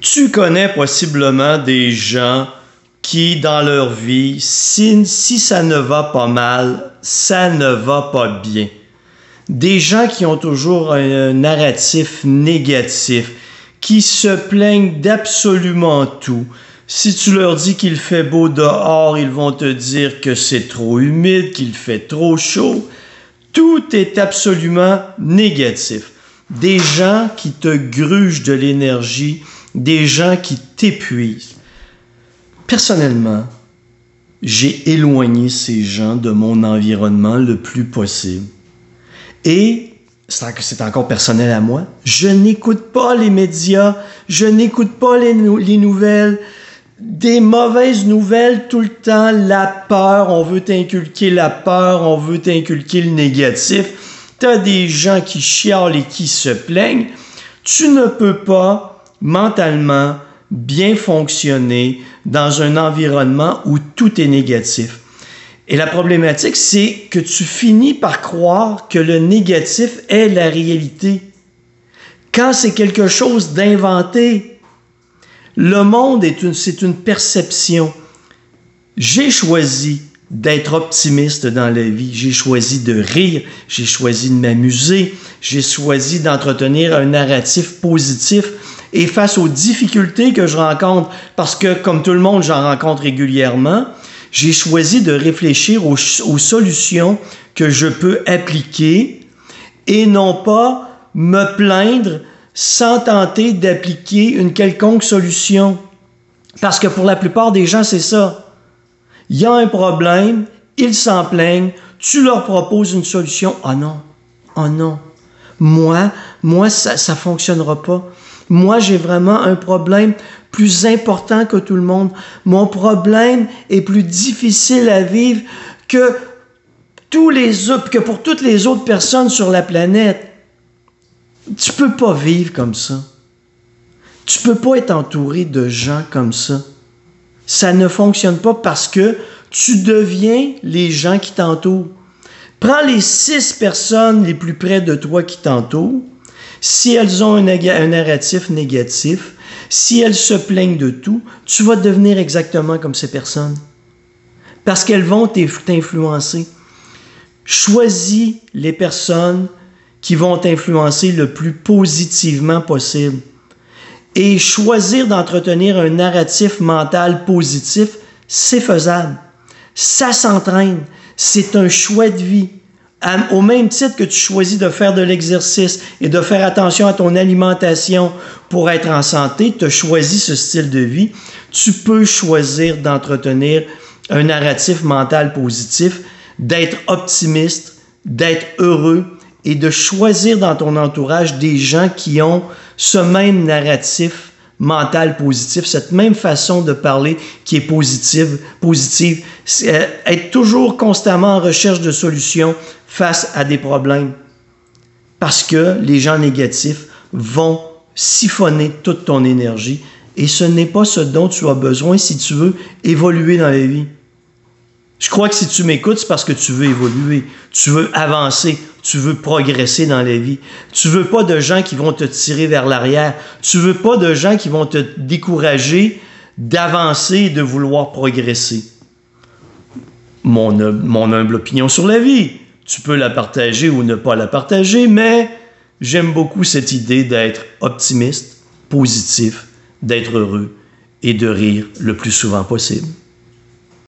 Tu connais possiblement des gens qui, dans leur vie, si, si ça ne va pas mal, ça ne va pas bien. Des gens qui ont toujours un narratif négatif, qui se plaignent d'absolument tout. Si tu leur dis qu'il fait beau dehors, ils vont te dire que c'est trop humide, qu'il fait trop chaud. Tout est absolument négatif. Des gens qui te grugent de l'énergie, des gens qui t'épuisent. Personnellement, j'ai éloigné ces gens de mon environnement le plus possible. Et c'est encore personnel à moi. Je n'écoute pas les médias, je n'écoute pas les, les, nouvelles. Des mauvaises nouvelles tout le temps, la peur, on veut t'inculquer la peur, on veut t'inculquer le négatif. Tu as des gens qui chialent et qui se plaignent. Tu ne peux pas mentalement bien fonctionner dans un environnement où tout est négatif. Et la problématique, c'est que tu finis par croire que le négatif est la réalité. Quand c'est quelque chose d'inventé, le monde est une, c'est une perception. J'ai choisi d'être optimiste dans la vie. J'ai choisi de rire, j'ai choisi de m'amuser, j'ai choisi d'entretenir un narratif positif. Et face aux difficultés que je rencontre, parce que comme tout le monde, j'en rencontre régulièrement, j'ai choisi de réfléchir aux, solutions que je peux appliquer et non pas me plaindre sans tenter d'appliquer une quelconque solution. Parce que pour la plupart des gens, c'est ça. Il y a un problème, ils s'en plaignent, tu leur proposes une solution. Ah non, ah non. Moi, moi, ça ne fonctionnera pas. Moi, j'ai vraiment un problème plus important que tout le monde. Mon problème est plus difficile à vivre que, tous les, que pour toutes les autres personnes sur la planète. Tu peux pas vivre comme ça. Tu peux pas être entouré de gens comme ça. Ça ne fonctionne pas parce que tu deviens les gens qui t'entourent. Prends les six personnes les plus près de toi qui t'entourent. Si elles ont un, narratif négatif, si elles se plaignent de tout, tu vas devenir exactement comme ces personnes. Parce qu'elles vont t'influencer. Choisis les personnes qui vont t'influencer le plus positivement possible. Et choisir d'entretenir un narratif mental positif, c'est faisable. Ça s'entraîne. C'est un choix de vie au même titre que tu choisis de faire de l'exercice et de faire attention à ton alimentation pour être en santé, tu as choisi ce style de vie, tu peux choisir d'entretenir un narratif mental positif, d'être optimiste, d'être heureux et de choisir dans ton entourage des gens qui ont ce même narratif mental positif, cette même façon de parler qui est positive, positive, euh, être toujours constamment en recherche de solutions face à des problèmes. Parce que les gens négatifs vont siphonner toute ton énergie et ce n'est pas ce dont tu as besoin si tu veux évoluer dans la vie. Je crois que si tu m'écoutes, c'est parce que tu veux évoluer, tu veux avancer, tu veux progresser dans la vie. Tu veux pas de gens qui vont te tirer vers l'arrière. Tu veux pas de gens qui vont te décourager d'avancer et de vouloir progresser. Mon, mon humble opinion sur la vie. Tu peux la partager ou ne pas la partager, mais j'aime beaucoup cette idée d'être optimiste, positif, d'être heureux et de rire le plus souvent possible.